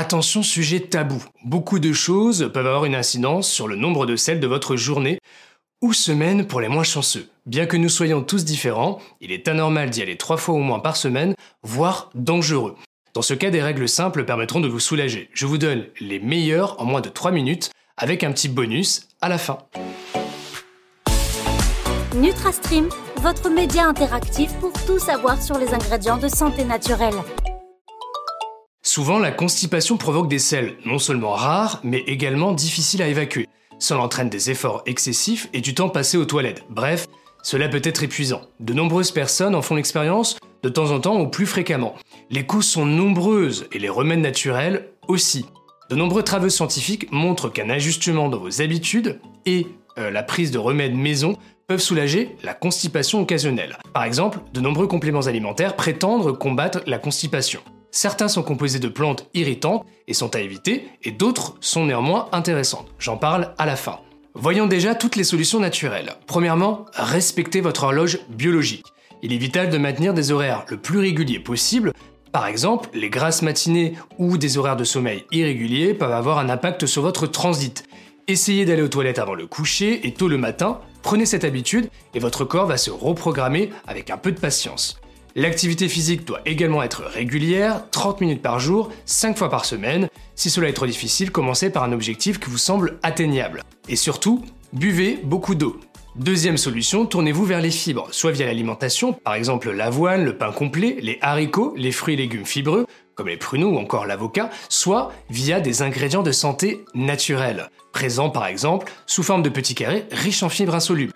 Attention, sujet tabou. Beaucoup de choses peuvent avoir une incidence sur le nombre de selles de votre journée ou semaine pour les moins chanceux. Bien que nous soyons tous différents, il est anormal d'y aller trois fois au moins par semaine, voire dangereux. Dans ce cas, des règles simples permettront de vous soulager. Je vous donne les meilleures en moins de 3 minutes, avec un petit bonus à la fin. NutraStream, votre média interactif pour tout savoir sur les ingrédients de santé naturelle. Souvent, la constipation provoque des selles non seulement rares, mais également difficiles à évacuer. Cela entraîne des efforts excessifs et du temps passé aux toilettes. Bref, cela peut être épuisant. De nombreuses personnes en font l'expérience de temps en temps ou plus fréquemment. Les causes sont nombreuses et les remèdes naturels aussi. De nombreux travaux scientifiques montrent qu'un ajustement dans vos habitudes et euh, la prise de remèdes maison peuvent soulager la constipation occasionnelle. Par exemple, de nombreux compléments alimentaires prétendent combattre la constipation. Certains sont composés de plantes irritantes et sont à éviter, et d'autres sont néanmoins intéressantes. J'en parle à la fin. Voyons déjà toutes les solutions naturelles. Premièrement, respectez votre horloge biologique. Il est vital de maintenir des horaires le plus réguliers possible. Par exemple, les grasses matinées ou des horaires de sommeil irréguliers peuvent avoir un impact sur votre transit. Essayez d'aller aux toilettes avant le coucher et tôt le matin, prenez cette habitude et votre corps va se reprogrammer avec un peu de patience. L'activité physique doit également être régulière, 30 minutes par jour, 5 fois par semaine. Si cela est trop difficile, commencez par un objectif qui vous semble atteignable. Et surtout, buvez beaucoup d'eau. Deuxième solution, tournez-vous vers les fibres, soit via l'alimentation, par exemple l'avoine, le pain complet, les haricots, les fruits et légumes fibreux, comme les pruneaux ou encore l'avocat, soit via des ingrédients de santé naturels, présents par exemple sous forme de petits carrés riches en fibres insolubles.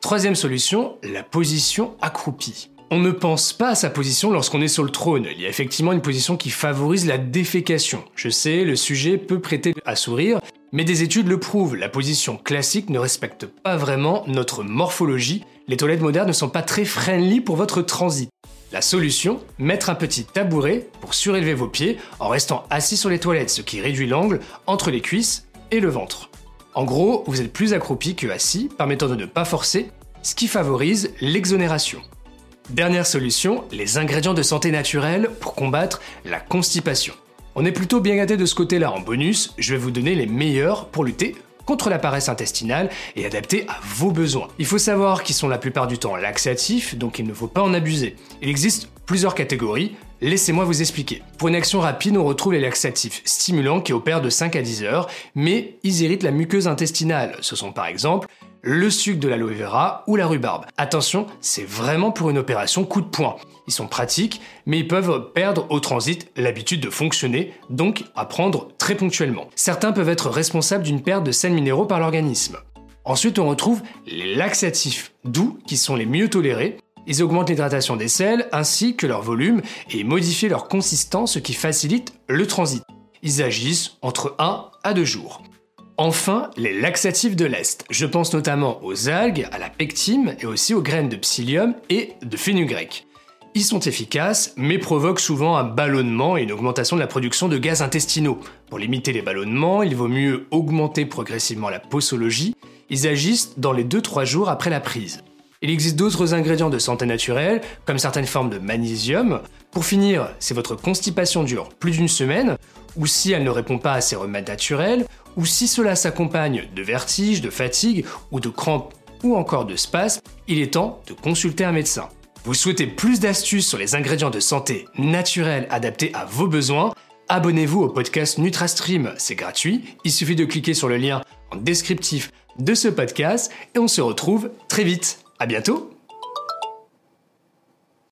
Troisième solution, la position accroupie. On ne pense pas à sa position lorsqu'on est sur le trône. Il y a effectivement une position qui favorise la défécation. Je sais, le sujet peut prêter à sourire, mais des études le prouvent. La position classique ne respecte pas vraiment notre morphologie. Les toilettes modernes ne sont pas très friendly pour votre transit. La solution Mettre un petit tabouret pour surélever vos pieds en restant assis sur les toilettes, ce qui réduit l'angle entre les cuisses et le ventre. En gros, vous êtes plus accroupi que assis, permettant de ne pas forcer, ce qui favorise l'exonération. Dernière solution, les ingrédients de santé naturelle pour combattre la constipation. On est plutôt bien gâté de ce côté-là. En bonus, je vais vous donner les meilleurs pour lutter contre la paresse intestinale et adaptés à vos besoins. Il faut savoir qu'ils sont la plupart du temps laxatifs, donc il ne faut pas en abuser. Il existe plusieurs catégories, laissez-moi vous expliquer. Pour une action rapide, on retrouve les laxatifs stimulants qui opèrent de 5 à 10 heures, mais ils irritent la muqueuse intestinale. Ce sont par exemple le sucre de l'aloe vera ou la rhubarbe. Attention, c'est vraiment pour une opération coup de poing. Ils sont pratiques, mais ils peuvent perdre au transit l'habitude de fonctionner, donc à prendre très ponctuellement. Certains peuvent être responsables d'une perte de sels minéraux par l'organisme. Ensuite, on retrouve les laxatifs doux, qui sont les mieux tolérés. Ils augmentent l'hydratation des sels ainsi que leur volume et modifient leur consistance, ce qui facilite le transit. Ils agissent entre 1 à 2 jours. Enfin, les laxatifs de l'Est. Je pense notamment aux algues, à la pectine et aussi aux graines de psyllium et de fenugrec. Ils sont efficaces, mais provoquent souvent un ballonnement et une augmentation de la production de gaz intestinaux. Pour limiter les ballonnements, il vaut mieux augmenter progressivement la posologie. Ils agissent dans les 2-3 jours après la prise. Il existe d'autres ingrédients de santé naturelle, comme certaines formes de magnésium. Pour finir, si votre constipation dure plus d'une semaine, ou si elle ne répond pas à ces remèdes naturels, ou si cela s'accompagne de vertiges, de fatigue ou de crampes ou encore de spasmes, il est temps de consulter un médecin. Vous souhaitez plus d'astuces sur les ingrédients de santé naturels adaptés à vos besoins? Abonnez-vous au podcast NutraStream, c'est gratuit, il suffit de cliquer sur le lien en descriptif de ce podcast et on se retrouve très vite. À bientôt